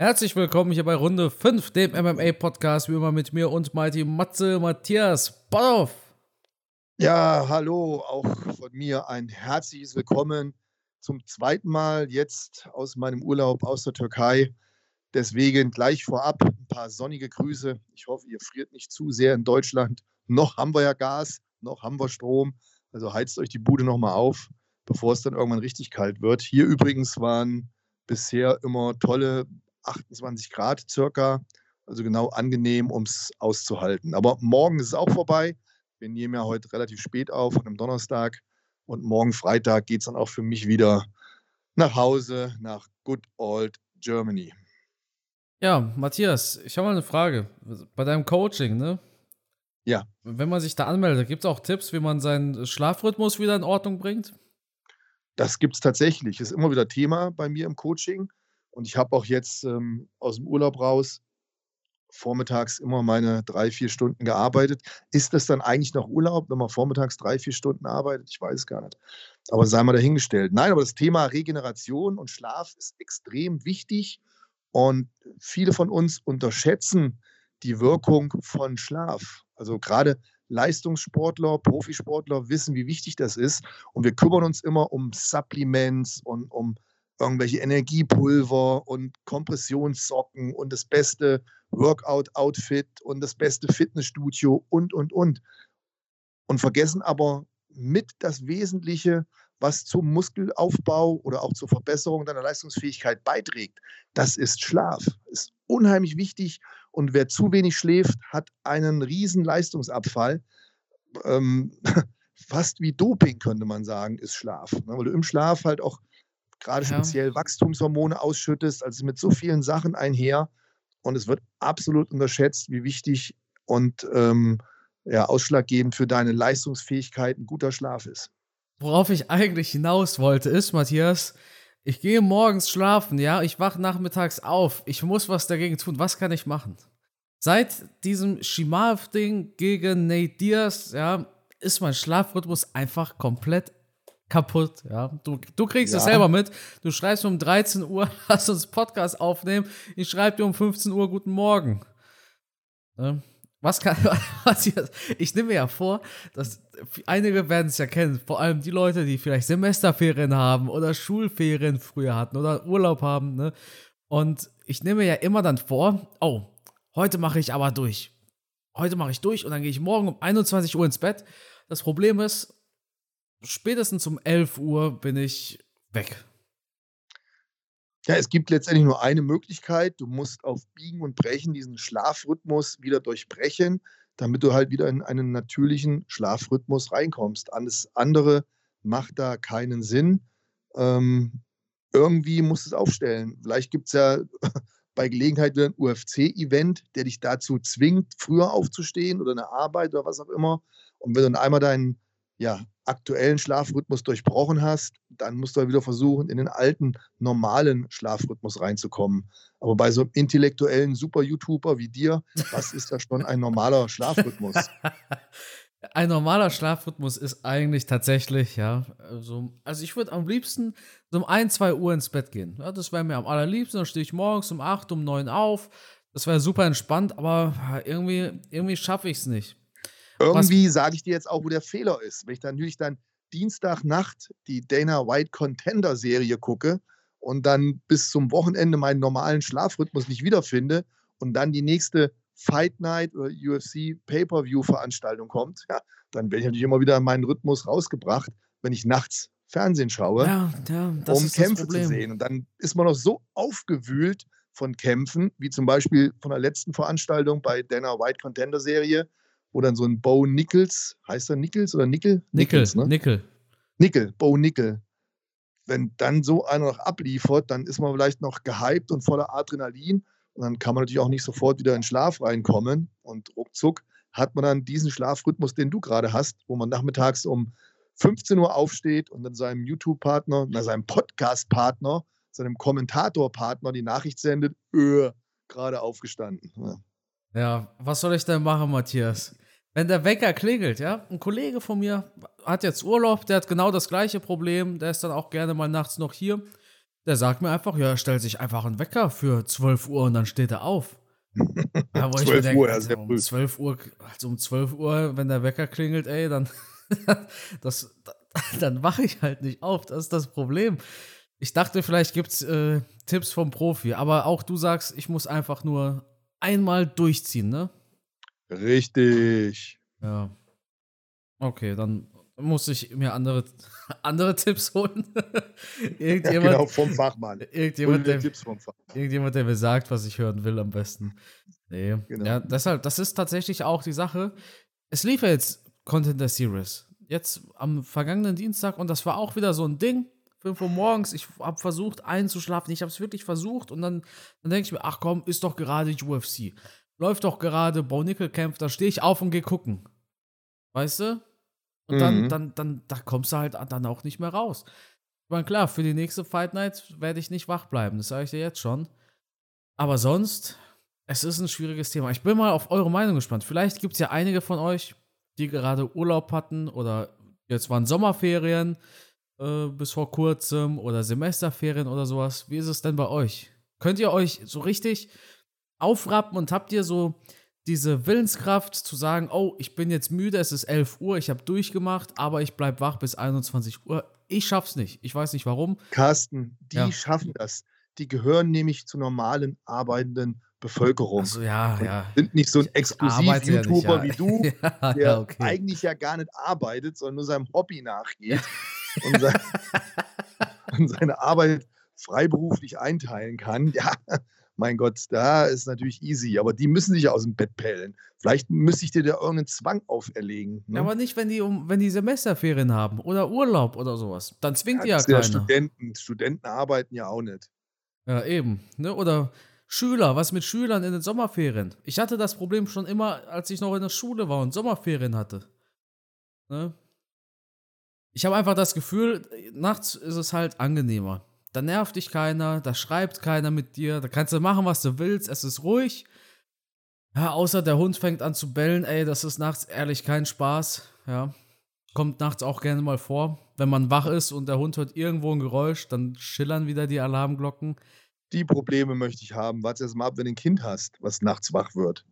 Herzlich willkommen hier bei Runde 5, dem MMA-Podcast, wie immer mit mir und Mighty Matze Matthias Boff. Ja, hallo, auch von mir ein herzliches Willkommen zum zweiten Mal jetzt aus meinem Urlaub aus der Türkei. Deswegen gleich vorab ein paar sonnige Grüße. Ich hoffe, ihr friert nicht zu sehr in Deutschland. Noch haben wir ja Gas, noch haben wir Strom. Also heizt euch die Bude nochmal auf, bevor es dann irgendwann richtig kalt wird. Hier übrigens waren bisher immer tolle 28 Grad circa. Also genau angenehm, um es auszuhalten. Aber morgen ist es auch vorbei. Wir nehmen ja heute relativ spät auf, an einem Donnerstag. Und morgen Freitag geht es dann auch für mich wieder nach Hause, nach Good Old Germany. Ja, Matthias, ich habe mal eine Frage. Bei deinem Coaching, ne? Ja. Wenn man sich da anmeldet, gibt es auch Tipps, wie man seinen Schlafrhythmus wieder in Ordnung bringt? Das gibt es tatsächlich. Ist immer wieder Thema bei mir im Coaching. Und ich habe auch jetzt ähm, aus dem Urlaub raus vormittags immer meine drei, vier Stunden gearbeitet. Ist das dann eigentlich noch Urlaub, wenn man vormittags drei, vier Stunden arbeitet? Ich weiß gar nicht. Aber sei mal dahingestellt. Nein, aber das Thema Regeneration und Schlaf ist extrem wichtig. Und viele von uns unterschätzen die Wirkung von Schlaf. Also gerade Leistungssportler, Profisportler wissen, wie wichtig das ist. Und wir kümmern uns immer um Supplements und um irgendwelche Energiepulver und Kompressionssocken und das beste Workout-Outfit und das beste Fitnessstudio und, und, und. Und vergessen aber mit das Wesentliche, was zum Muskelaufbau oder auch zur Verbesserung deiner Leistungsfähigkeit beiträgt. Das ist Schlaf. Ist unheimlich wichtig. Und wer zu wenig schläft, hat einen riesen Leistungsabfall. Ähm, fast wie Doping, könnte man sagen, ist Schlaf. Ne? Weil du im Schlaf halt auch gerade ja. speziell Wachstumshormone ausschüttest, also mit so vielen Sachen einher. Und es wird absolut unterschätzt, wie wichtig und ähm, ja, ausschlaggebend für deine Leistungsfähigkeit ein guter Schlaf ist. Worauf ich eigentlich hinaus wollte, ist, Matthias, ich gehe morgens schlafen, ja, ich wache nachmittags auf, ich muss was dagegen tun, was kann ich machen? Seit diesem Shimaev-Ding gegen Nate Diaz, ja, ist mein Schlafrhythmus einfach komplett kaputt, ja. Du, du kriegst ja. es selber mit. Du schreibst um 13 Uhr, lass uns Podcast aufnehmen. Ich schreibe dir um 15 Uhr Guten Morgen. Ja. Was kann, was hier, ich nehme mir ja vor, dass einige werden es ja kennen, vor allem die Leute, die vielleicht Semesterferien haben oder Schulferien früher hatten oder Urlaub haben, ne? Und ich nehme mir ja immer dann vor, oh, heute mache ich aber durch. Heute mache ich durch und dann gehe ich morgen um 21 Uhr ins Bett. Das Problem ist, spätestens um 11 Uhr bin ich weg. Ja, es gibt letztendlich nur eine Möglichkeit. Du musst auf Biegen und Brechen diesen Schlafrhythmus wieder durchbrechen, damit du halt wieder in einen natürlichen Schlafrhythmus reinkommst. Alles andere macht da keinen Sinn. Ähm, irgendwie musst du es aufstellen. Vielleicht gibt es ja bei Gelegenheit wieder ein UFC-Event, der dich dazu zwingt, früher aufzustehen oder eine Arbeit oder was auch immer. Und wenn du dann einmal deinen ja, aktuellen Schlafrhythmus durchbrochen hast, dann musst du halt wieder versuchen, in den alten, normalen Schlafrhythmus reinzukommen. Aber bei so einem intellektuellen Super-YouTuber wie dir, was ist da schon ein normaler Schlafrhythmus? Ein normaler Schlafrhythmus ist eigentlich tatsächlich, ja, also, also ich würde am liebsten so um 1, 2 Uhr ins Bett gehen. Ja, das wäre mir am allerliebsten. Dann stehe ich morgens um 8, um 9 auf. Das wäre super entspannt, aber irgendwie, irgendwie schaffe ich es nicht. Irgendwie sage ich dir jetzt auch, wo der Fehler ist. Wenn ich dann natürlich dann Dienstagnacht die Dana White Contender Serie gucke und dann bis zum Wochenende meinen normalen Schlafrhythmus nicht wiederfinde und dann die nächste Fight Night oder UFC Pay-per-View Veranstaltung kommt, ja, dann werde ich natürlich immer wieder in meinen Rhythmus rausgebracht, wenn ich nachts Fernsehen schaue, ja, ja, um Kämpfe zu sehen. Und dann ist man noch so aufgewühlt von Kämpfen, wie zum Beispiel von der letzten Veranstaltung bei Dana White Contender Serie, wo dann so ein Bo Nichols, heißt er Nichols oder Nickel? Nickel, Nichols, ne? Nickel. Nickel, Bo Nickel. Wenn dann so einer noch abliefert, dann ist man vielleicht noch gehypt und voller Adrenalin. Und dann kann man natürlich auch nicht sofort wieder in Schlaf reinkommen. Und ruckzuck hat man dann diesen Schlafrhythmus, den du gerade hast, wo man nachmittags um 15 Uhr aufsteht und dann seinem YouTube-Partner, seinem Podcast-Partner, seinem Kommentator-Partner die Nachricht sendet, öh, gerade aufgestanden. Ja. Ja, was soll ich denn machen, Matthias? Wenn der Wecker klingelt, ja, ein Kollege von mir hat jetzt Urlaub, der hat genau das gleiche Problem, der ist dann auch gerne mal nachts noch hier. Der sagt mir einfach, ja, er stellt sich einfach einen Wecker für 12 Uhr und dann steht er auf. Ja, wo ich mir 12 denke, Uhr, ja, also um früh. 12 Uhr, also um 12 Uhr, wenn der Wecker klingelt, ey, dann, das, dann wache ich halt nicht auf. Das ist das Problem. Ich dachte, vielleicht gibt es äh, Tipps vom Profi, aber auch du sagst, ich muss einfach nur einmal durchziehen, ne? Richtig. Ja. Okay, dann muss ich mir andere, andere Tipps holen. Ja, irgendjemand, genau, vom Fachmann. Irgendjemand, der, Tipps vom Fachmann. irgendjemand, der mir sagt, was ich hören will, am besten. Nee. Genau. Ja, deshalb, das ist tatsächlich auch die Sache. Es lief ja jetzt Content der Series. Jetzt am vergangenen Dienstag und das war auch wieder so ein Ding. 5 Uhr morgens, ich habe versucht einzuschlafen. Ich habe es wirklich versucht und dann, dann denke ich mir, ach komm, ist doch gerade UFC. Läuft doch gerade Bo Nickel kämpft, da stehe ich auf und gehe gucken. Weißt du? Und dann, Mhm. dann, dann, da kommst du halt dann auch nicht mehr raus. Ich meine, klar, für die nächste Fight Night werde ich nicht wach bleiben, das sage ich dir jetzt schon. Aber sonst, es ist ein schwieriges Thema. Ich bin mal auf eure Meinung gespannt. Vielleicht gibt es ja einige von euch, die gerade Urlaub hatten oder jetzt waren Sommerferien äh, bis vor kurzem oder Semesterferien oder sowas. Wie ist es denn bei euch? Könnt ihr euch so richtig aufrappen und habt ihr so diese Willenskraft zu sagen, oh, ich bin jetzt müde, es ist 11 Uhr, ich habe durchgemacht, aber ich bleib wach bis 21 Uhr. Ich schaff's nicht. Ich weiß nicht warum. Carsten, die Ja. schaffen das. Die gehören nämlich zur normalen arbeitenden Bevölkerung. Also ja, ja. sind nicht so ein Exklusiv-YouTuber ja. wie du, der okay. eigentlich ja gar nicht arbeitet, sondern nur seinem Hobby nachgeht und, sein, und seine Arbeit freiberuflich einteilen kann. Ja, mein Gott, da ist natürlich easy, aber die müssen sich ja aus dem Bett pellen. Vielleicht müsste ich dir da irgendeinen Zwang auferlegen. Ne? Ja, aber nicht, wenn die, um, wenn die Semesterferien haben oder Urlaub oder sowas. Dann zwingt die ja sind ja keiner. Studenten. Studenten arbeiten ja auch nicht. Ja, eben. Ne? Oder Schüler, was mit Schülern in den Sommerferien? Ich hatte das Problem schon immer, als ich noch in der Schule war und Sommerferien hatte. Ne? Ich habe einfach das Gefühl, nachts ist es halt angenehmer. Da nervt dich keiner, da schreibt keiner mit dir, da kannst du machen, was du willst, es ist ruhig. Ja, außer der Hund fängt an zu bellen, ey, das ist nachts ehrlich kein Spaß. Ja. Kommt nachts auch gerne mal vor. Wenn man wach ist und der Hund hört irgendwo ein Geräusch, dann schillern wieder die Alarmglocken. Die Probleme möchte ich haben. Warte erst mal ab, wenn du ein Kind hast, was nachts wach wird.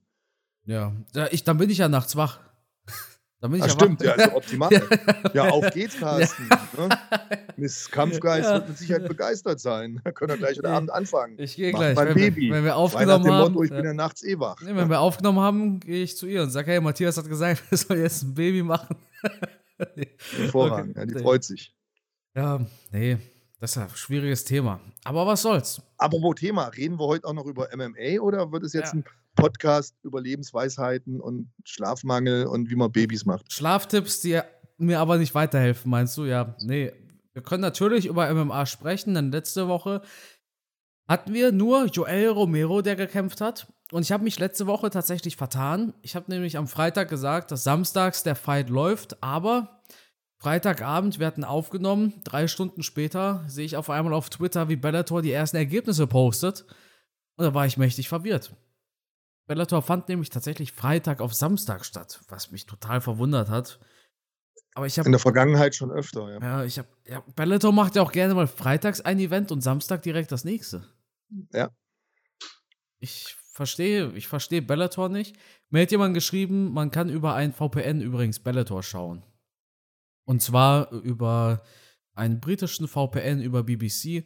Ja, ja ich, dann bin ich ja nachts wach. dann bin ich Ah, ja stimmt, ja, also optimal. Ja, auf geht's, Carsten. Ne? Miss Kampfgeist Ja. wird mit Sicherheit begeistert sein. Da können wir gleich heute Abend anfangen. Ich gehe gleich. mein Wenn, Baby. wir- wenn wir nach aufgenommen dem haben. Motto, ich bin ja. ja nachts eh wach. Nee, wenn wir aufgenommen haben, gehe ich zu ihr und sage, hey, Matthias hat gesagt, wir sollen jetzt ein Baby machen. Hervorragend. Okay. Ja, die freut sich. Ja, nee, das ist ein schwieriges Thema. Aber was soll's? Apropos Thema, reden wir heute auch noch über MMA oder wird es jetzt Ja. ein Podcast über Lebensweisheiten und Schlafmangel und wie man Babys macht? Schlaftipps, die mir aber nicht weiterhelfen, meinst du? Ja, nee. Wir können natürlich über MMA sprechen, denn letzte Woche hatten wir nur Joel Romero, der gekämpft hat. Und ich habe mich letzte Woche tatsächlich vertan. Ich habe nämlich am Freitag gesagt, dass samstags der Fight läuft, aber Freitagabend, wir hatten aufgenommen, drei Stunden später sehe ich auf einmal auf Twitter, wie Bellator die ersten Ergebnisse postet. Und da war ich mächtig verwirrt. Bellator fand nämlich tatsächlich Freitag auf Samstag statt, was mich total verwundert hat. Aber ich In habe, der Vergangenheit schon öfter, ja. ja, ich habe, ja, Bellator macht ja auch gerne mal freitags ein Event und Samstag direkt das nächste. Ja. Ich verstehe, ich verstehe Bellator nicht. Mir hat jemand geschrieben, man kann über ein VPN übrigens Bellator schauen. Und zwar über einen britischen VPN über BBC.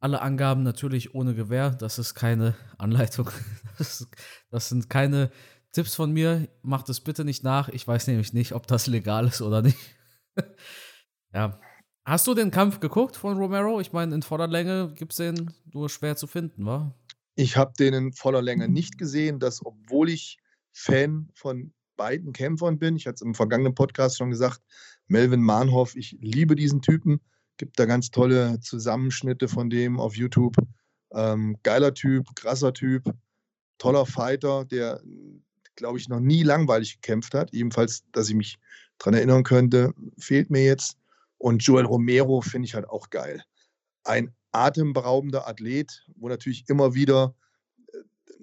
Alle Angaben natürlich ohne Gewähr. Das ist keine Anleitung. Das, das sind keine Tipps von mir. Macht es bitte nicht nach. Ich weiß nämlich nicht, ob das legal ist oder nicht. ja. Hast du den Kampf geguckt von Romero? Ich meine, in voller Länge gibt es den nur schwer zu finden, wa? Ich habe den in voller Länge nicht gesehen, dass obwohl ich Fan von beiden Kämpfern bin, ich hatte es im vergangenen Podcast schon gesagt, Melvin Mahnhoff, ich liebe diesen Typen, gibt da ganz tolle Zusammenschnitte von dem auf YouTube. Ähm, geiler Typ, krasser Typ, toller Fighter, der, glaube ich, noch nie langweilig gekämpft hat. Ebenfalls, dass ich mich daran erinnern könnte, fehlt mir jetzt. Und Joel Romero finde ich halt auch geil. Ein atemberaubender Athlet, wo natürlich immer wieder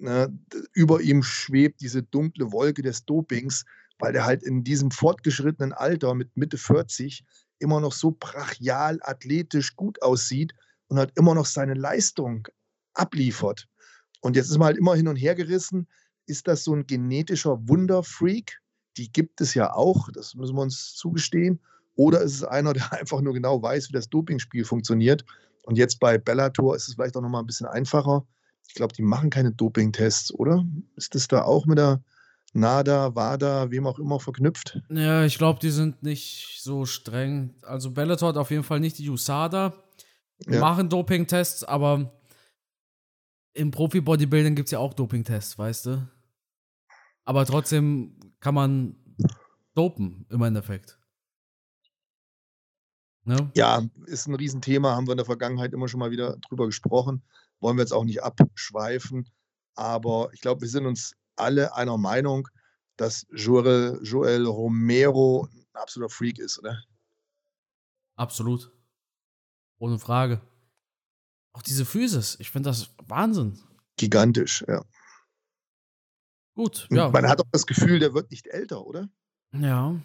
ne, über ihm schwebt diese dunkle Wolke des Dopings, weil der halt in diesem fortgeschrittenen Alter mit Mitte 40 immer noch so brachial athletisch gut aussieht und halt immer noch seine Leistung abliefert. Und jetzt ist man halt immer hin und her gerissen. Ist das so ein genetischer Wunderfreak? Die gibt es ja auch, das müssen wir uns zugestehen. Oder ist es einer, der einfach nur genau weiß, wie das Dopingspiel funktioniert? Und jetzt bei Bellator ist es vielleicht auch noch mal ein bisschen einfacher. Ich glaube, die machen keine Dopingtests, oder? Ist das da auch mit der NADA, WADA, wem auch immer verknüpft? Ja, ich glaube, die sind nicht so streng. Also Bellator hat auf jeden Fall nicht die USADA. Ja. machen Dopingtests, aber im Profi-Bodybuilding gibt es ja auch Dopingtests, weißt du? Aber trotzdem kann man dopen, im Endeffekt. Ne? Ja, ist ein Riesenthema, haben wir in der Vergangenheit immer schon mal wieder drüber gesprochen. Wollen wir jetzt auch nicht abschweifen. Aber ich glaube, wir sind uns alle einer Meinung, dass Joel, Joel Romero ein absoluter Freak ist, oder? Absolut. Ohne Frage. Auch diese Physis, ich finde das Wahnsinn. Gigantisch, ja. Gut, ja. Man hat auch das Gefühl, der wird nicht älter, oder? Ja.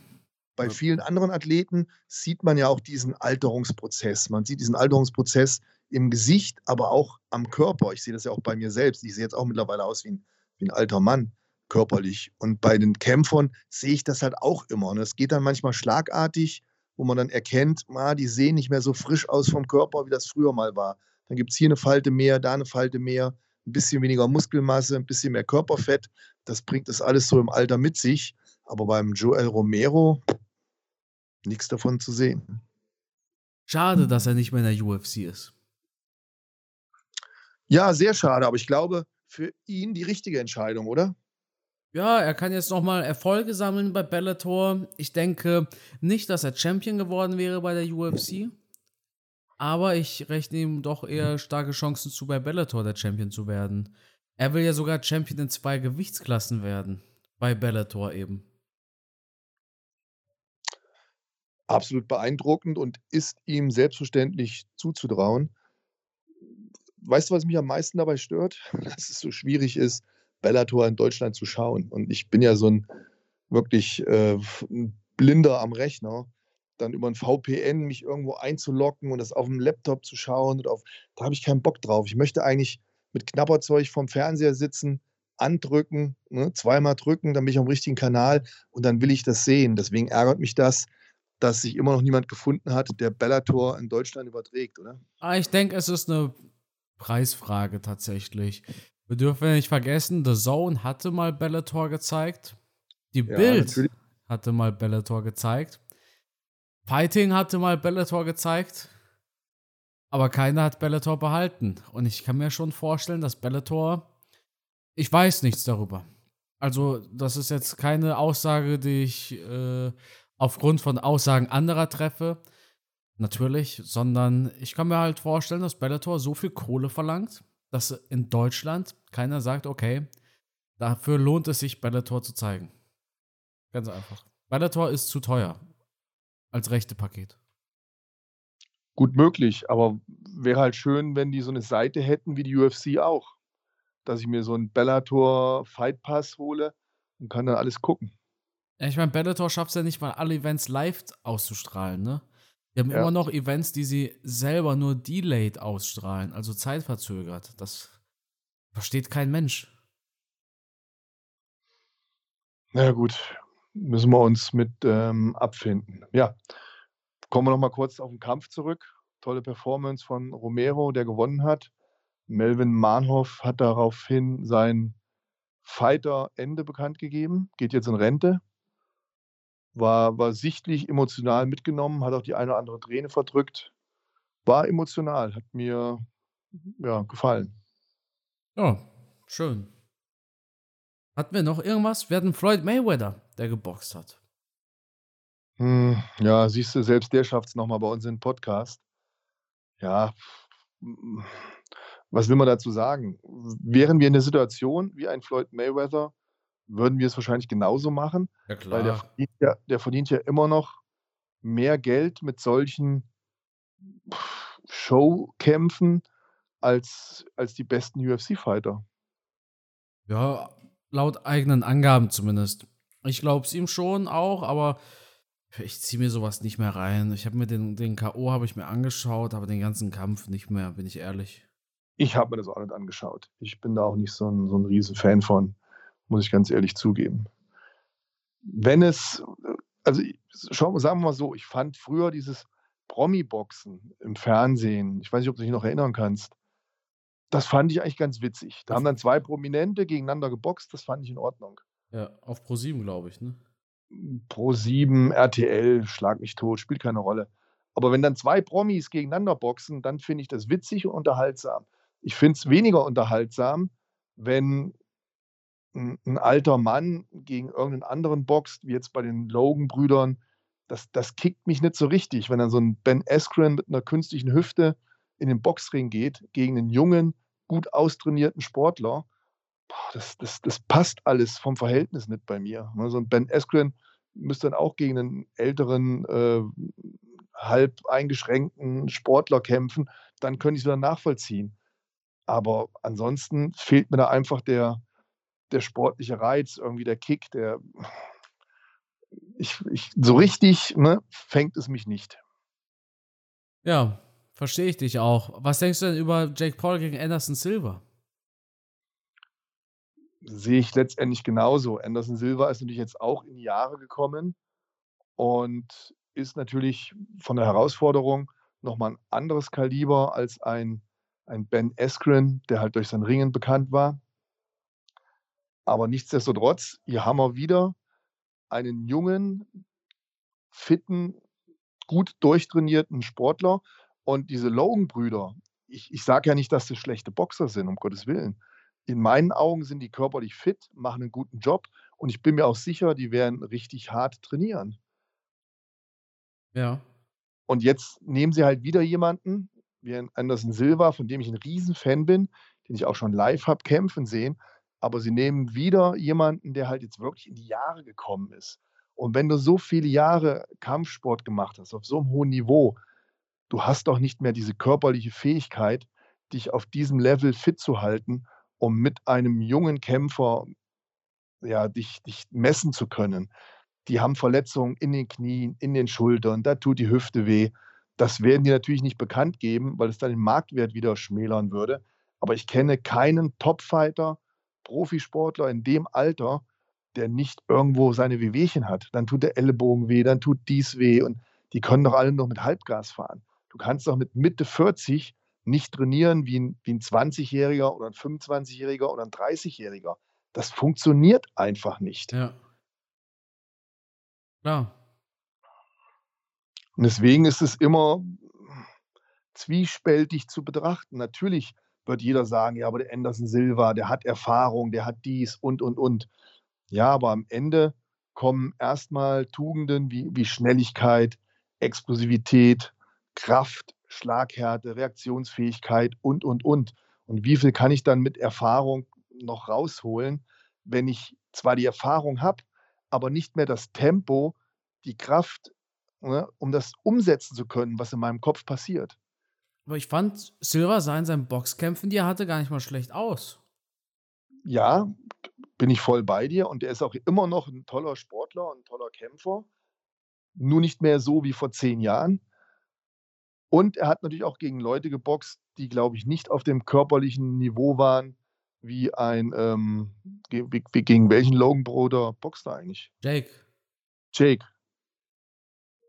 Bei vielen anderen Athleten sieht man ja auch diesen Alterungsprozess. Man sieht diesen Alterungsprozess im Gesicht, aber auch am Körper. Ich sehe das ja auch bei mir selbst. Ich sehe jetzt auch mittlerweile aus wie ein, wie ein alter Mann körperlich. Und bei den Kämpfern sehe ich das halt auch immer. Und es geht dann manchmal schlagartig, wo man dann erkennt, ah, die sehen nicht mehr so frisch aus vom Körper, wie das früher mal war. Dann gibt es hier eine Falte mehr, da eine Falte mehr, ein bisschen weniger Muskelmasse, ein bisschen mehr Körperfett. Das bringt das alles so im Alter mit sich. Aber beim Joel Romero nichts davon zu sehen. Schade, dass er nicht mehr in der UFC ist. Ja, sehr schade, aber ich glaube, für ihn die richtige Entscheidung, oder? Ja, er kann jetzt nochmal Erfolge sammeln bei Bellator. Ich denke nicht, dass er Champion geworden wäre bei der UFC. Aber ich rechne ihm doch eher starke Chancen zu, bei Bellator der Champion zu werden. Er will ja sogar Champion in zwei Gewichtsklassen werden. Bei Bellator eben. Absolut beeindruckend und ist ihm selbstverständlich zuzutrauen. Weißt du, was mich am meisten dabei stört? Dass es so schwierig ist, Bellator in Deutschland zu schauen. Und ich bin ja so ein wirklich äh, Blinder am Rechner dann über ein VPN mich irgendwo einzulocken und das auf dem Laptop zu schauen. Und auf, da habe ich keinen Bock drauf. Ich möchte eigentlich mit Knapperzeug vom Fernseher sitzen, andrücken, ne, zweimal drücken, dann bin ich am richtigen Kanal und dann will ich das sehen. Deswegen ärgert mich das, dass sich immer noch niemand gefunden hat, der Bellator in Deutschland überträgt, oder? Ah, ich denke, es ist eine Preisfrage tatsächlich. Wir dürfen nicht vergessen, The Zone hatte mal Bellator gezeigt. Die ja, Bild natürlich. hatte mal Bellator gezeigt. Fighting hatte mal Bellator gezeigt, aber keiner hat Bellator behalten. Und ich kann mir schon vorstellen, dass Bellator. Ich weiß nichts darüber. Also, das ist jetzt keine Aussage, die ich äh, aufgrund von Aussagen anderer treffe. Natürlich, sondern ich kann mir halt vorstellen, dass Bellator so viel Kohle verlangt, dass in Deutschland keiner sagt, okay, dafür lohnt es sich, Bellator zu zeigen. Ganz einfach. Bellator ist zu teuer als rechte Paket. Gut möglich, aber wäre halt schön, wenn die so eine Seite hätten wie die UFC auch. Dass ich mir so einen Bellator Fight Pass hole und kann dann alles gucken. Ja, ich meine, Bellator schafft es ja nicht mal, alle Events live auszustrahlen, ne? Die haben ja. immer noch Events, die sie selber nur delayed ausstrahlen, also zeitverzögert. Das versteht kein Mensch. Na ja, gut, müssen wir uns mit ähm, abfinden. Ja, kommen wir noch mal kurz auf den Kampf zurück. Tolle Performance von Romero, der gewonnen hat. Melvin Mahnhoff hat daraufhin sein Fighter-Ende bekannt gegeben, geht jetzt in Rente. War, war sichtlich emotional mitgenommen, hat auch die eine oder andere Träne verdrückt. War emotional, hat mir ja, gefallen. Ja, schön. Hatten wir noch irgendwas? Wir hatten Floyd Mayweather, der geboxt hat. Hm, ja, siehst du, selbst der schafft es nochmal bei uns in den Podcast. Ja, was will man dazu sagen? Wären wir in der Situation wie ein Floyd Mayweather, würden wir es wahrscheinlich genauso machen. Ja, klar. Weil der verdient ja, der verdient ja immer noch mehr Geld mit solchen Showkämpfen als, als die besten UFC-Fighter. Ja, laut eigenen Angaben zumindest. Ich glaube es ihm schon auch, aber Ich ziehe mir sowas nicht mehr rein. Ich habe mir den, den K.O. habe ich mir angeschaut, aber den ganzen Kampf nicht mehr, bin ich ehrlich. Ich habe mir das auch nicht angeschaut. Ich bin da auch nicht so ein, so ein riesen Fan von, muss ich ganz ehrlich zugeben. Wenn es, also schau, sagen wir mal so, ich fand früher dieses Promi-Boxen im Fernsehen, ich weiß nicht, ob du dich noch erinnern kannst, das fand ich eigentlich ganz witzig. Da haben dann zwei Prominente gegeneinander geboxt, das fand ich in Ordnung. Ja, auf Pro7, glaube ich, ne? Pro7, RTL, Schlag mich tot, spielt keine Rolle. Aber wenn dann zwei Promis gegeneinander boxen, dann finde ich das witzig und unterhaltsam. Ich finde es weniger unterhaltsam, wenn ein, ein, alter Mann gegen irgendeinen anderen boxt, wie jetzt bei den Logan-Brüdern. Das, das kickt mich nicht so richtig, wenn dann so ein Ben Askren mit einer künstlichen Hüfte in den Boxring geht gegen einen jungen, gut austrainierten Sportler boah, das, das, das passt alles vom Verhältnis nicht bei mir. Ne? So ein Ben Askren müsste dann auch gegen einen älteren, äh, halb eingeschränkten Sportler kämpfen, dann könnte ich es wieder nachvollziehen. Aber ansonsten fehlt mir da einfach der, der sportliche Reiz, irgendwie der Kick, der ich, ich, so richtig ne, fängt es mich nicht. Ja, verstehe ich dich auch. Was denkst du denn über Jake Paul gegen Anderson Silva? sehe ich letztendlich genauso. Anderson Silva ist natürlich jetzt auch in die Jahre gekommen und ist natürlich von der Herausforderung nochmal ein anderes Kaliber als ein, ein Ben Askren, der halt durch sein Ringen bekannt war. Aber nichtsdestotrotz, hier haben wir wieder einen jungen, fitten, gut durchtrainierten Sportler. Und diese Logan-Brüder, ich, ich sage ja nicht, dass das schlechte Boxer sind, um Gottes Willen in meinen Augen sind die körperlich fit, machen einen guten Job und ich bin mir auch sicher, die werden richtig hart trainieren. Ja. Und jetzt nehmen sie halt wieder jemanden, wie Anderson Silva, von dem ich ein Riesenfan bin, den ich auch schon live habe kämpfen sehen. Aber sie nehmen wieder jemanden, der halt jetzt wirklich in die Jahre gekommen ist. Und wenn du so viele Jahre Kampfsport gemacht hast, auf so einem hohen Niveau, du hast doch nicht mehr diese körperliche Fähigkeit, dich auf diesem Level fit zu halten um mit einem jungen Kämpfer ja, dich, dich messen zu können. Die haben Verletzungen in den Knien, in den Schultern, da tut die Hüfte weh. Das werden die natürlich nicht bekannt geben, weil es dann den Marktwert wieder schmälern würde. Aber ich kenne keinen Topfighter, Profisportler in dem Alter, der nicht irgendwo seine Wehwehchen hat. Dann tut der Ellenbogen weh, dann tut dies weh und die können doch alle noch mit Halbgas fahren. Du kannst doch mit Mitte 40 nicht trainieren wie ein, wie ein 20-Jähriger oder ein 25-Jähriger oder ein 30-Jähriger. Das funktioniert einfach nicht. Ja. Ja. Und deswegen ist es immer zwiespältig zu betrachten. Natürlich wird jeder sagen, ja, aber der Anderson Silva, der hat Erfahrung, der hat dies und, und, und. Ja, aber am Ende kommen erstmal Tugenden wie, wie Schnelligkeit, Explosivität, Kraft, Schlaghärte, Reaktionsfähigkeit und, und, und. Und wie viel kann ich dann mit Erfahrung noch rausholen, wenn ich zwar die Erfahrung habe, aber nicht mehr das Tempo, die Kraft, ne, um das umsetzen zu können, was in meinem Kopf passiert. Aber ich fand, Silver sah in seinen Boxkämpfen, die er hatte, gar nicht mal schlecht aus. Ja, bin ich voll bei dir. Und er ist auch immer noch ein toller Sportler und ein toller Kämpfer. Nur nicht mehr so wie vor zehn Jahren. Und er hat natürlich auch gegen Leute geboxt, die, glaube ich, nicht auf dem körperlichen Niveau waren, wie ein, ähm, wie, gegen welchen Logan Bruder boxt er eigentlich? Jake. Jake.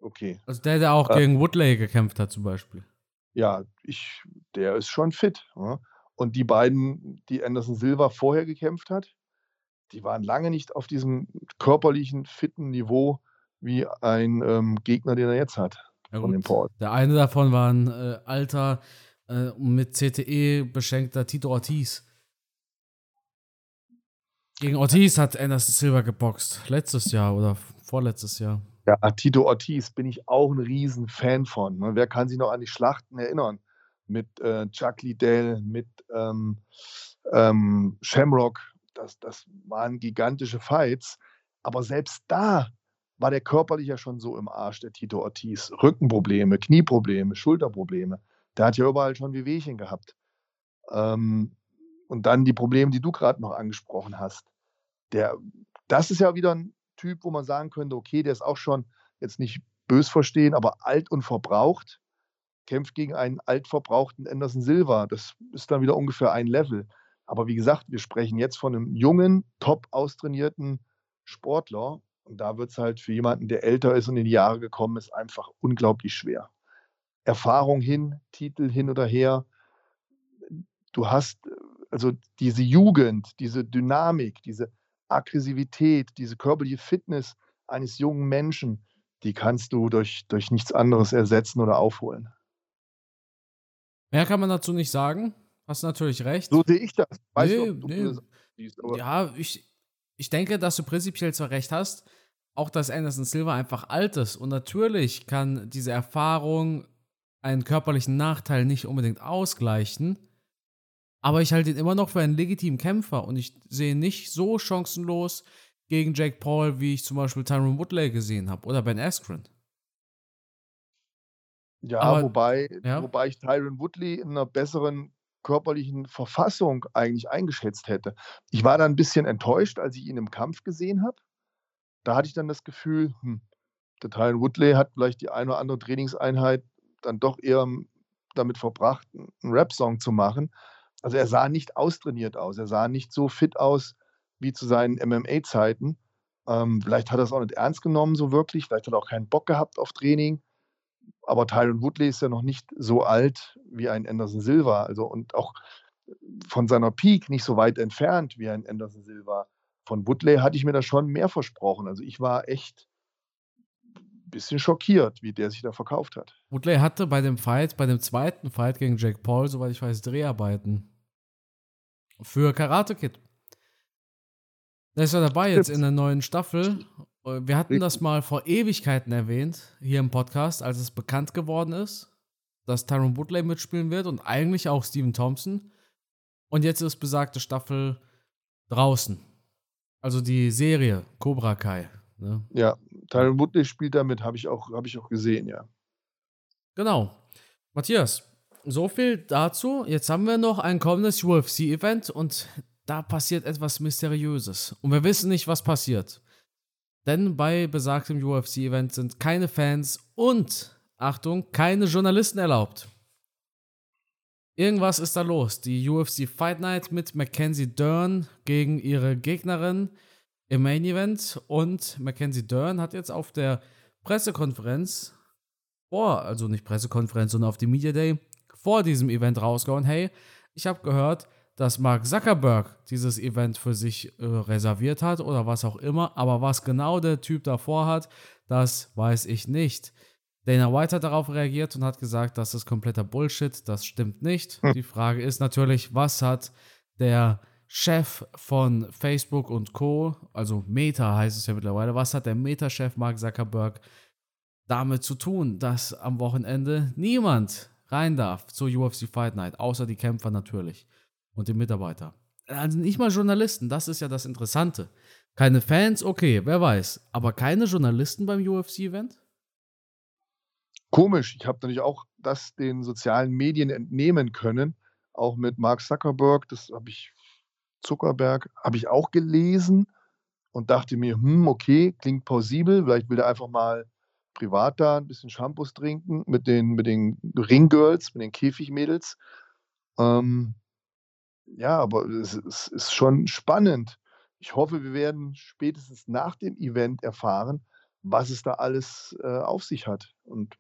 Okay. Also der, der auch äh, gegen Woodley gekämpft hat, zum Beispiel. Ja, ich, der ist schon fit. Ja? Ne? Und die beiden, die Anderson Silva vorher gekämpft hat, die waren lange nicht auf diesem körperlichen, fitten Niveau wie ein ähm, Gegner, den er jetzt hat ja, von dem Port. Der eine davon war ein äh, alter, äh, mit CTE beschenkter Tito Ortiz. Gegen Ortiz hat Anderson Silva geboxt. Letztes Jahr oder vorletztes Jahr. Ja, Tito Ortiz bin ich auch ein Riesenfan von. Ne? Wer kann sich noch an die Schlachten erinnern? Mit äh, Chuck Liddell, mit ähm, ähm, Shamrock. Das, das waren gigantische Fights. Aber selbst da war der körperlich ja schon so im Arsch, der Tito Ortiz. Rückenprobleme, Knieprobleme, Schulterprobleme. Der hat ja überall schon Wehwehchen gehabt. Ähm, und dann die Probleme, die du gerade noch angesprochen hast. Der, das ist ja wieder ein Typ, wo man sagen könnte, okay, der ist auch schon jetzt nicht bös verstehen, aber alt und verbraucht, kämpft gegen einen altverbrauchten Anderson Silva. Das ist dann wieder ungefähr ein Level. Aber wie gesagt, wir sprechen jetzt von einem jungen, top austrainierten Sportler. Und da wird es halt für jemanden, der älter ist und in die Jahre gekommen ist, einfach unglaublich schwer. Erfahrung hin, Titel hin oder her. Du hast also diese Jugend, diese Dynamik, diese Aggressivität, diese körperliche Fitness eines jungen Menschen, die kannst du durch, durch nichts anderes ersetzen oder aufholen. Mehr kann man dazu nicht sagen. Hast natürlich recht. So sehe ich das. Weißt nee, du, nee. das siehst, ja, ich, ich denke, dass du prinzipiell zwar recht hast, auch dass Anderson Silva einfach alt ist. Und natürlich kann diese Erfahrung einen körperlichen Nachteil nicht unbedingt ausgleichen. Aber ich halte ihn immer noch für einen legitimen Kämpfer und ich sehe nicht so chancenlos gegen Jake Paul, wie ich zum Beispiel Tyron Woodley gesehen habe oder Ben Askren. Ja, Aber, wobei, ja? wobei ich Tyron Woodley in einer besseren körperlichen Verfassung eigentlich eingeschätzt hätte. Ich war da ein bisschen enttäuscht, als ich ihn im Kampf gesehen habe. Da hatte ich dann das Gefühl, hm, der Tyron Woodley hat vielleicht die eine oder andere Trainingseinheit dann doch eher damit verbracht, einen Rap-Song zu machen. Also er sah nicht austrainiert aus. Er sah nicht so fit aus wie zu seinen MMA-Zeiten. Ähm, vielleicht hat er es auch nicht ernst genommen, so wirklich. Vielleicht hat er auch keinen Bock gehabt auf Training aber Tyron Woodley ist ja noch nicht so alt wie ein Anderson Silva, also und auch von seiner Peak nicht so weit entfernt wie ein Anderson Silva. Von Woodley hatte ich mir da schon mehr versprochen. Also ich war echt ein bisschen schockiert, wie der sich da verkauft hat. Woodley hatte bei dem Fight, bei dem zweiten Fight gegen Jake Paul, soweit ich weiß, Dreharbeiten für Karate Kid. Der ist ja dabei jetzt in der neuen Staffel äh, wir hatten das mal vor Ewigkeiten erwähnt, hier im Podcast, als es bekannt geworden ist, dass Tyron Woodley mitspielen wird und eigentlich auch Steven Thompson. Und jetzt ist besagte Staffel draußen. Also die Serie Cobra Kai. Ne? Ja, Tyron Woodley spielt damit, habe ich, auch, hab ich auch gesehen, ja. Genau. Matthias, so viel dazu. Jetzt haben wir noch ein kommendes UFC-Event und da passiert etwas Mysteriöses. Und wir wissen nicht, was passiert. Denn bei besagtem UFC-Event sind keine Fans und, Achtung, keine Journalisten erlaubt. Irgendwas ist da los. Die UFC Fight Night mit Mackenzie Dern gegen ihre Gegnerin im Main Event. Und Mackenzie Dern hat jetzt auf der Pressekonferenz vor, also nicht Pressekonferenz, sondern auf dem Media Day vor diesem Event rausgehauen, hey, ich habe gehört, dass Mark Zuckerberg dieses Event für sich äh, reserviert hat oder was auch immer. Aber was genau der Typ davor hat, das weiß ich nicht. Dana White hat darauf reagiert und hat gesagt, das ist kompletter Bullshit, das stimmt nicht. Hm. Die Frage ist natürlich, was hat der Chef von Facebook und Co., also Meta heißt es ja mittlerweile, was hat der Meta-Chef Mark Zuckerberg damit zu tun, dass am Wochenende niemand rein darf zur UFC Fight Night, außer die Kämpfer natürlich und den Mitarbeiter. Also nicht mal Journalisten, das ist ja das Interessante. Keine Fans, okay, wer weiß. Aber keine Journalisten beim UFC-Event? Komisch. Ich habe natürlich auch das den sozialen Medien entnehmen können. Auch mit Mark Zuckerberg, das habe ich, Zuckerberg, habe ich auch gelesen und dachte mir, hm, okay, klingt plausibel. Vielleicht will er einfach mal privat da ein bisschen Shampoos trinken mit den, mit den Ringgirls, mit den Käfigmädels. Ähm, ja, aber es, es ist schon spannend. Ich hoffe, wir werden spätestens nach dem Event erfahren, was es da alles äh, auf sich hat. Und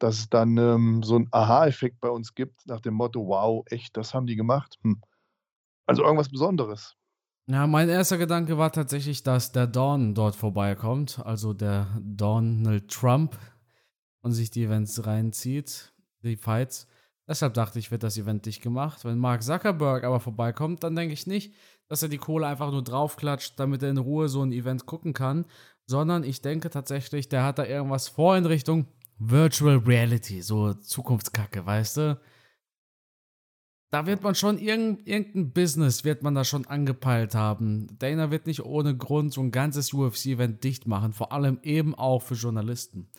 dass es dann ähm, so einen Aha-Effekt bei uns gibt, nach dem Motto: Wow, echt, das haben die gemacht. Hm. Also irgendwas Besonderes. Ja, mein erster Gedanke war tatsächlich, dass der Dawn dort vorbeikommt, also der Donald Trump, und sich die Events reinzieht, die Fights. Deshalb dachte ich, wird das Event dicht gemacht. Wenn Mark Zuckerberg aber vorbeikommt, dann denke ich nicht, dass er die Kohle einfach nur draufklatscht, damit er in Ruhe so ein Event gucken kann, sondern ich denke tatsächlich, der hat da irgendwas vor in Richtung Virtual Reality, so Zukunftskacke, weißt du? Da wird man schon irgend, irgendein Business wird man da schon angepeilt haben. Dana wird nicht ohne Grund so ein ganzes UFC-Event dicht machen, vor allem eben auch für Journalisten.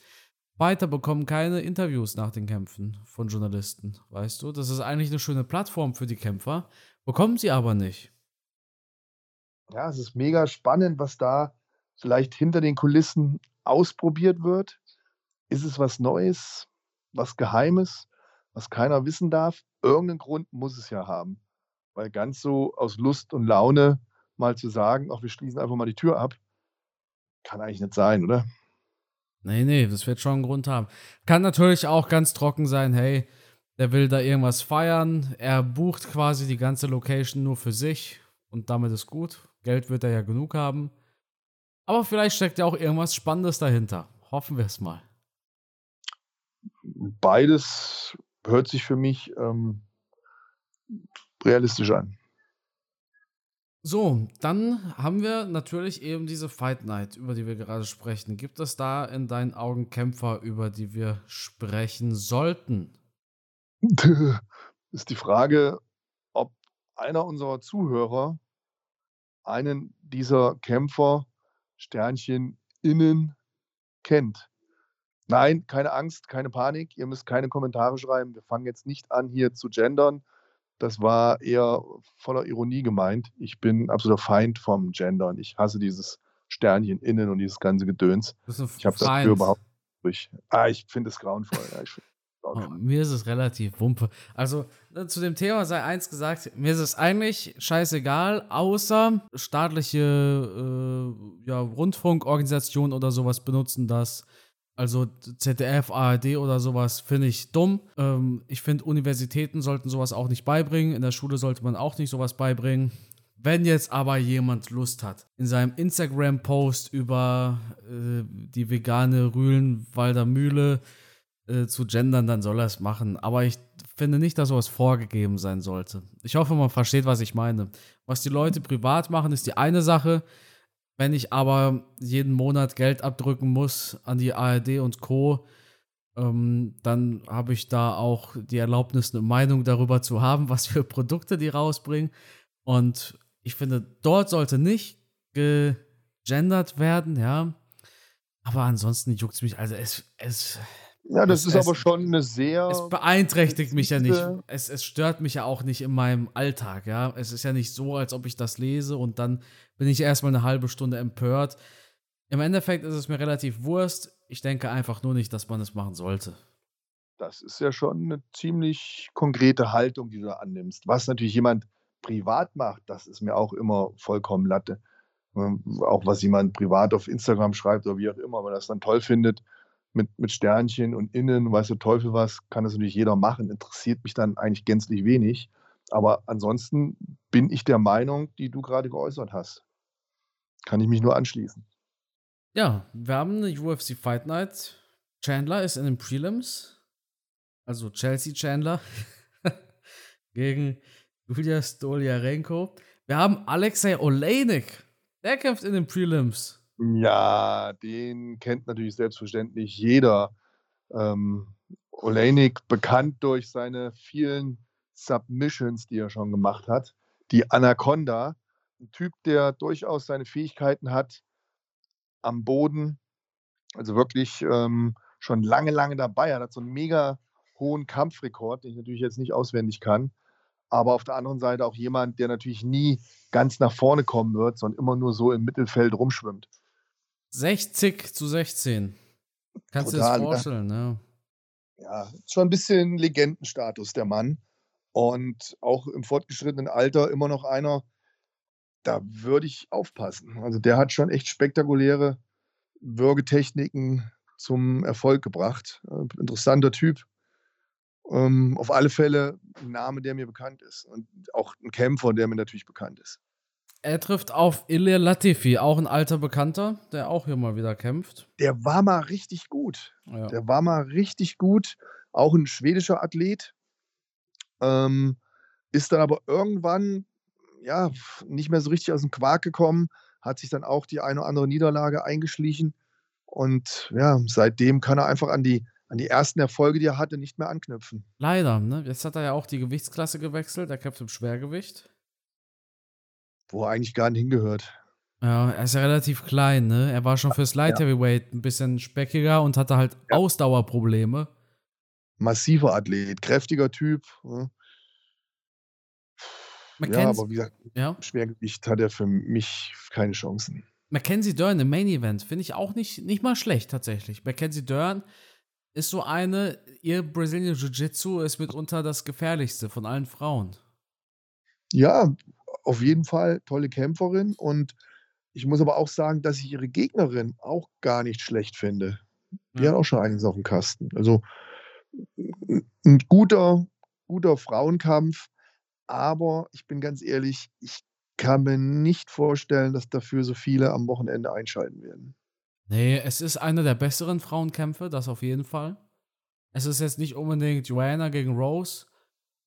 Fighter bekommen keine Interviews nach den Kämpfen von Journalisten, weißt du? Das ist eigentlich eine schöne Plattform für die Kämpfer, bekommen sie aber nicht. Ja, es ist mega spannend, was da vielleicht hinter den Kulissen ausprobiert wird? Ist es was Neues, was Geheimes, was keiner wissen darf? Irgendeinen Grund muss es ja haben. Weil ganz so aus Lust und Laune mal zu sagen, ach, wir schließen einfach mal die Tür ab, kann eigentlich nicht sein, oder? Nee, nee, das wird schon einen Grund haben. Kann natürlich auch ganz trocken sein, hey, der will da irgendwas feiern, er bucht quasi die ganze Location nur für sich und damit ist gut. Geld wird er ja genug haben. Aber vielleicht steckt ja auch irgendwas Spannendes dahinter. Hoffen wir es mal. Beides hört sich für mich ähm, realistisch an. So, dann haben wir natürlich eben diese Fight Night, über die wir gerade sprechen. Gibt es da in deinen Augen Kämpfer, über die wir sprechen sollten? Ist die Frage, ob einer unserer Zuhörer einen dieser Kämpfer Sternchen innen kennt. Nein, keine Angst, keine Panik. Ihr müsst keine Kommentare schreiben. Wir fangen jetzt nicht an, hier zu gendern. Das war eher voller Ironie gemeint. Ich bin absoluter Feind vom Gendern. Ich hasse dieses Sternchen innen und dieses ganze Gedöns. Ich habe dafür überhaupt nicht. Ah, ich finde es grauenvoll. Ja, oh, mir ist es relativ wumpe. Also ne, zu dem Thema sei eins gesagt, mir ist es eigentlich scheißegal, außer staatliche äh, ja, Rundfunkorganisationen oder sowas benutzen das also ZDF, ARD oder sowas finde ich dumm. Ähm, ich finde, Universitäten sollten sowas auch nicht beibringen. In der Schule sollte man auch nicht sowas beibringen. Wenn jetzt aber jemand Lust hat, in seinem Instagram-Post über äh, die vegane Rühlenwalder Mühle äh, zu gendern, dann soll er es machen. Aber ich finde nicht, dass sowas vorgegeben sein sollte. Ich hoffe, man versteht, was ich meine. Was die Leute privat machen, ist die eine Sache. Wenn ich aber jeden Monat Geld abdrücken muss an die ARD und Co., ähm, dann habe ich da auch die Erlaubnis, eine Meinung darüber zu haben, was für Produkte die rausbringen. Und ich finde, dort sollte nicht gegendert werden, ja. Aber ansonsten juckt es mich, also es, es, ja, das es, ist aber schon eine sehr. Es beeinträchtigt mich ja nicht. Es, es stört mich ja auch nicht in meinem Alltag, ja. Es ist ja nicht so, als ob ich das lese und dann bin ich erstmal eine halbe Stunde empört. Im Endeffekt ist es mir relativ Wurst. Ich denke einfach nur nicht, dass man es machen sollte. Das ist ja schon eine ziemlich konkrete Haltung, die du da annimmst. Was natürlich jemand privat macht, das ist mir auch immer vollkommen Latte. Ähm, auch was jemand privat auf Instagram schreibt oder wie auch immer, wenn er das dann toll findet, mit, mit Sternchen und innen, weiß der Teufel was, kann das natürlich jeder machen, interessiert mich dann eigentlich gänzlich wenig. Aber ansonsten bin ich der Meinung, die du gerade geäußert hast. Kann ich mich nur anschließen. Ja, wir haben eine UFC Fight Night. Chandler ist in den Prelims. Also Chelsea Chandler gegen Julia Stoliarenko. Wir haben Alexei Oleinik. Der kämpft in den Prelims. Ja, den kennt natürlich selbstverständlich jeder. Ähm, Oleinik bekannt durch seine vielen Submissions, die er schon gemacht hat. Die Anaconda, ein Typ, der durchaus seine Fähigkeiten hat am Boden, also wirklich ähm, schon lange, lange dabei. Er hat so einen mega hohen Kampfrekord, den ich natürlich jetzt nicht auswendig kann. Aber auf der anderen Seite auch jemand, der natürlich nie ganz nach vorne kommen wird, sondern immer nur so im Mittelfeld rumschwimmt. 60 zu 16. Kannst du dir das vorstellen, ne? Ja, schon ein bisschen Legendenstatus, der Mann. Und auch im fortgeschrittenen Alter immer noch einer, da würde ich aufpassen. Also der hat schon echt spektakuläre Würgetechniken zum Erfolg gebracht. Äh, interessanter Typ. Ähm, auf alle Fälle ein Name, der mir bekannt ist. Und auch ein Kämpfer, der mir natürlich bekannt ist. Er trifft auf Ilir Latifi, auch ein alter Bekannter, der auch hier mal wieder kämpft. Der war mal richtig gut. Ja. Der war mal richtig gut. Auch ein schwedischer Athlet. Ähm, ist dann aber irgendwann ja, nicht mehr so richtig aus dem Quark gekommen, hat sich dann auch die eine oder andere Niederlage eingeschlichen. Und ja, seitdem kann er einfach an die, an die ersten Erfolge, die er hatte, nicht mehr anknüpfen. Leider, ne? Jetzt hat er ja auch die Gewichtsklasse gewechselt. Er kämpft im Schwergewicht wo er eigentlich gar nicht hingehört. Ja, er ist ja relativ klein, ne? Er war schon fürs Light Heavyweight ein bisschen speckiger und hatte halt ja. Ausdauerprobleme. Massiver Athlet, kräftiger Typ. Ne? ja, aber wie gesagt, ja? Schwergewicht hat er für mich keine Chancen. Mackenzie Dern im Main Event finde ich auch nicht, nicht mal schlecht tatsächlich. Mackenzie Dern ist so eine, ihr Brazilian Jiu-Jitsu ist mitunter das gefährlichste von allen Frauen. Ja, auf jeden Fall tolle Kämpferin und ich muss aber auch sagen, dass ich ihre Gegnerin auch gar nicht schlecht finde. Die Ja. hat auch schon einiges auf dem Kasten. Also ein guter, guter Frauenkampf, aber ich bin ganz ehrlich, ich kann mir nicht vorstellen, dass dafür so viele am Wochenende einschalten werden. Nee, es ist einer der besseren Frauenkämpfe, das auf jeden Fall. Es ist jetzt nicht unbedingt Joanna gegen Rose,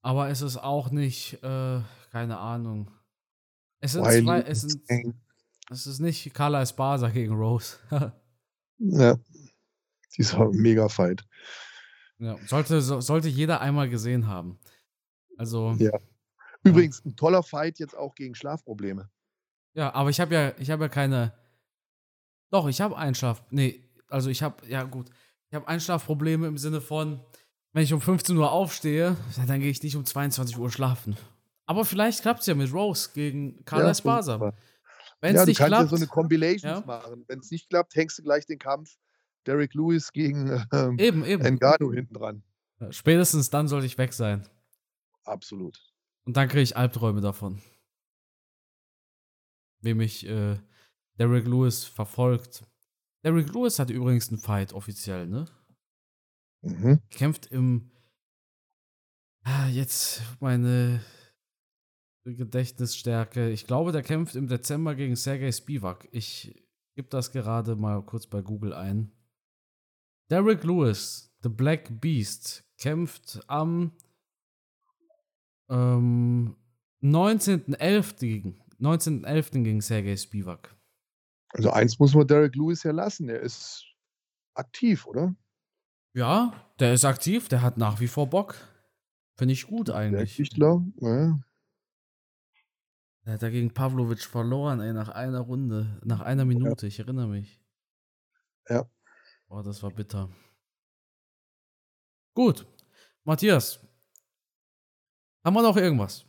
aber es ist auch nicht, äh, keine Ahnung. Es sind Wiley zwei, es, sind, es ist nicht Carla Esparza gegen Rose. Ja, dieser Mega-Fight. ja, sollte, so, sollte jeder einmal gesehen haben. Also, Ja. Übrigens, ein toller Fight jetzt auch gegen Schlafprobleme. ja, aber ich habe ja, ich habe ja keine. Doch, ich habe Einschlaf. Nee, also ich habe, ja gut, ich habe Einschlafprobleme im Sinne von, wenn ich um 15 Uhr aufstehe, dann gehe ich nicht um 22 Uhr schlafen. Aber vielleicht klappt es ja mit Rose gegen Carla Ja, Esparza. Wenn ja, es du nicht kannst klappt, ja so eine Compilations Ja. machen. Wenn es nicht klappt, hängst du gleich den Kampf Derek Lewis gegen ähm, eben, eben. Ngannou hinten dran. Ja, Spätestens dann sollte ich weg sein. Absolut. Und dann kriege ich Albträume davon. Wie mich äh, Derek Lewis verfolgt. Derek Lewis hat übrigens einen Fight offiziell, ne? Mhm. Kämpft im. Ah, jetzt meine Gedächtnisstärke. Ich glaube, der kämpft im Dezember gegen Sergei Spivak. Ich gebe das gerade mal kurz bei Google ein. Derek Lewis, The Black Beast, kämpft am ähm, 19.11. gegen 19.11. gegen Sergei Spivak. Also eins muss man Derek Lewis ja lassen. Er ist aktiv, oder? Ja, der ist aktiv, der hat nach wie vor Bock. Finde ich gut Der eigentlich. Kichtler. Ja. Der hat ja gegen Pavlovic verloren, ey, nach einer Runde, nach einer Minute, ich erinnere mich. Ja. Oh, das war bitter. Gut. Matthias. Haben wir noch irgendwas?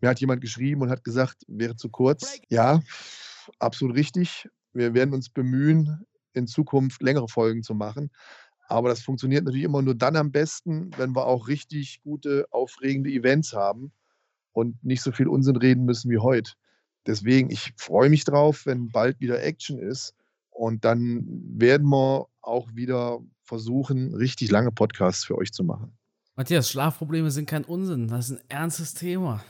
Mir hat jemand geschrieben und hat gesagt, wäre zu kurz. Ja, absolut richtig. Wir werden uns bemühen, in Zukunft längere Folgen zu machen. Aber das funktioniert natürlich immer nur dann am besten, wenn wir auch richtig gute, aufregende Events haben und nicht so viel Unsinn reden müssen wie heute. Deswegen, ich freue mich drauf, wenn bald wieder Action ist. Und dann werden wir auch wieder versuchen, richtig lange Podcasts für euch zu machen. Matthias, Schlafprobleme sind kein Unsinn, das ist ein ernstes Thema.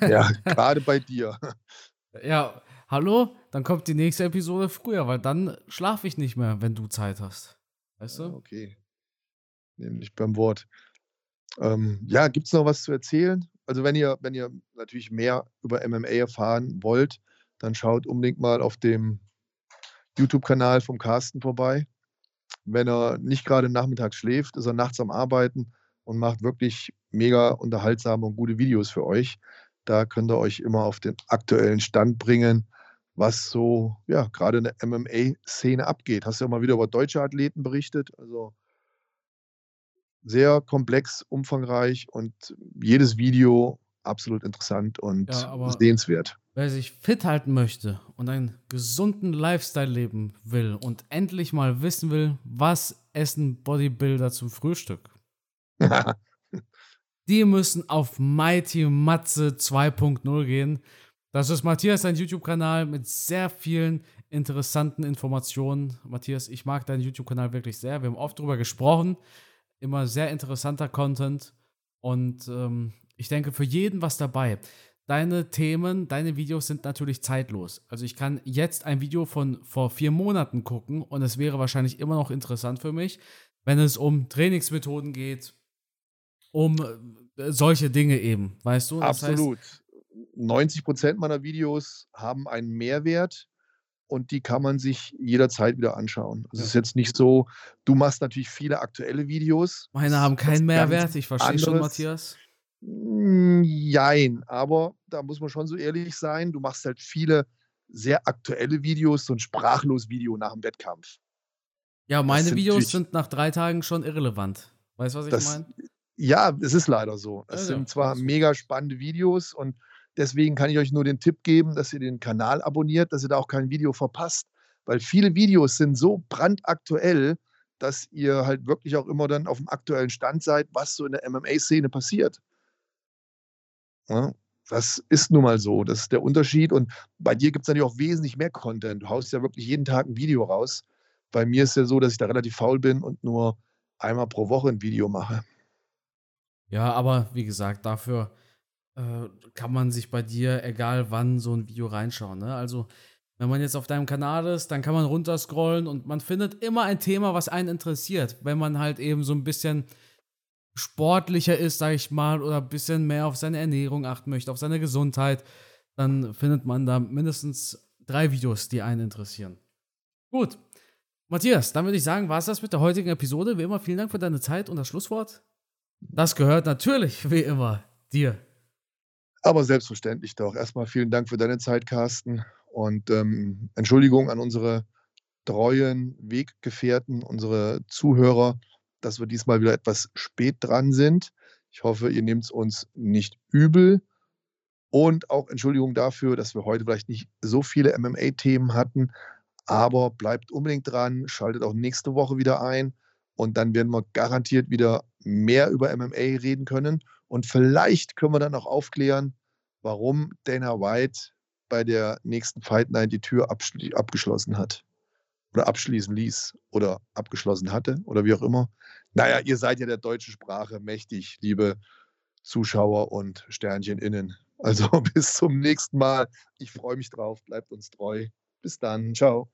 Ja, gerade bei dir. Ja, hallo? Dann kommt die nächste Episode früher, weil dann schlafe ich nicht mehr, wenn du Zeit hast. Weißt du? okay. Nehme dich beim Wort. Ähm, ja, gibt es noch was zu erzählen? Also wenn ihr, wenn ihr natürlich mehr über MMA erfahren wollt, dann schaut unbedingt mal auf dem YouTube-Kanal vom Carsten vorbei. Wenn er nicht gerade nachmittags schläft, ist er nachts am Arbeiten und macht wirklich mega unterhaltsame und gute Videos für euch. Da könnt ihr euch immer auf den aktuellen Stand bringen, was so, ja, gerade in der MMA-Szene abgeht. Hast ja mal wieder über deutsche Athleten berichtet. Also sehr komplex, umfangreich und jedes Video absolut interessant und Ja, aber- sehenswert. Wer sich fit halten möchte und einen gesunden Lifestyle leben will und endlich mal wissen will, was essen Bodybuilder zum Frühstück, die müssen auf Mighty Matze 2.0 gehen. Das ist Matthias, sein YouTube-Kanal mit sehr vielen interessanten Informationen. Matthias, ich mag deinen YouTube-Kanal wirklich sehr. Wir haben oft drüber gesprochen. Immer sehr interessanter Content. Und ähm, ich denke, für jeden was dabei. Deine Themen, deine Videos sind natürlich zeitlos. Also ich kann jetzt ein Video von vor vier Monaten gucken und es wäre wahrscheinlich immer noch interessant für mich, wenn es um Trainingsmethoden geht, um äh, solche Dinge eben, weißt du? Das heißt, Absolut. 90 Prozent meiner Videos haben einen Mehrwert und die kann man sich jederzeit wieder anschauen. Es Ja. ist jetzt nicht so, du machst natürlich viele aktuelle Videos. meine haben keinen Mehrwert, ich verstehe schon, anderes. Matthias. Mm, Jein, aber da muss man schon so ehrlich sein, du machst halt viele sehr aktuelle Videos, so ein sprachlos Video nach dem Wettkampf. Ja, meine sind Videos sind nach drei Tagen schon irrelevant. Weißt du, was ich meine? Ja, es ist leider so. Es ja, sind zwar mega spannende Videos und Deswegen kann ich euch nur den Tipp geben, dass ihr den Kanal abonniert, dass ihr da auch kein Video verpasst, weil viele Videos sind so brandaktuell, dass ihr halt wirklich auch immer dann auf dem aktuellen Stand seid, was so in der MMA-Szene passiert. Ja, das ist nun mal so, das ist der Unterschied. Und bei dir gibt es natürlich auch wesentlich mehr Content. Du haust ja wirklich jeden Tag ein Video raus. Bei mir ist ja so, dass ich da relativ faul bin und nur einmal pro Woche ein Video mache. Ja, aber wie gesagt, dafür äh, kann man sich bei dir, egal wann, so ein Video reinschauen. Ne? Also, wenn man jetzt auf deinem Kanal ist, dann kann man runterscrollen und man findet immer ein Thema, was einen interessiert. Wenn man halt eben so ein bisschen sportlicher ist, sag ich mal, oder ein bisschen mehr auf seine Ernährung achten möchte, auf seine Gesundheit, dann findet man da mindestens drei Videos, die einen interessieren. Gut. Matthias, dann würde ich sagen, war es das mit der heutigen Episode. Wie immer, vielen Dank für deine Zeit und das Schlusswort. Das gehört natürlich, wie immer, dir. Aber selbstverständlich doch. Erstmal vielen Dank für deine Zeit, Carsten. Und ähm, Entschuldigung an unsere treuen Weggefährten, unsere Zuhörer, dass wir diesmal wieder etwas spät dran sind. Ich hoffe, ihr nehmt es uns nicht übel. Und auch Entschuldigung dafür, dass wir heute vielleicht nicht so viele MMA-Themen hatten. Aber bleibt unbedingt dran, schaltet auch nächste Woche wieder ein. Und dann werden wir garantiert wieder mehr über MMA reden können. Und vielleicht können wir dann auch aufklären, warum Dana White bei der nächsten Fight Night die Tür abgeschlossen hat. Oder abschließen ließ. Oder abgeschlossen hatte. Oder wie auch immer. Naja, ihr seid ja der deutschen Sprache mächtig, liebe Zuschauer und Sternchen innen. Also bis zum nächsten Mal. Ich freue mich drauf. Bleibt uns treu. Bis dann. Ciao.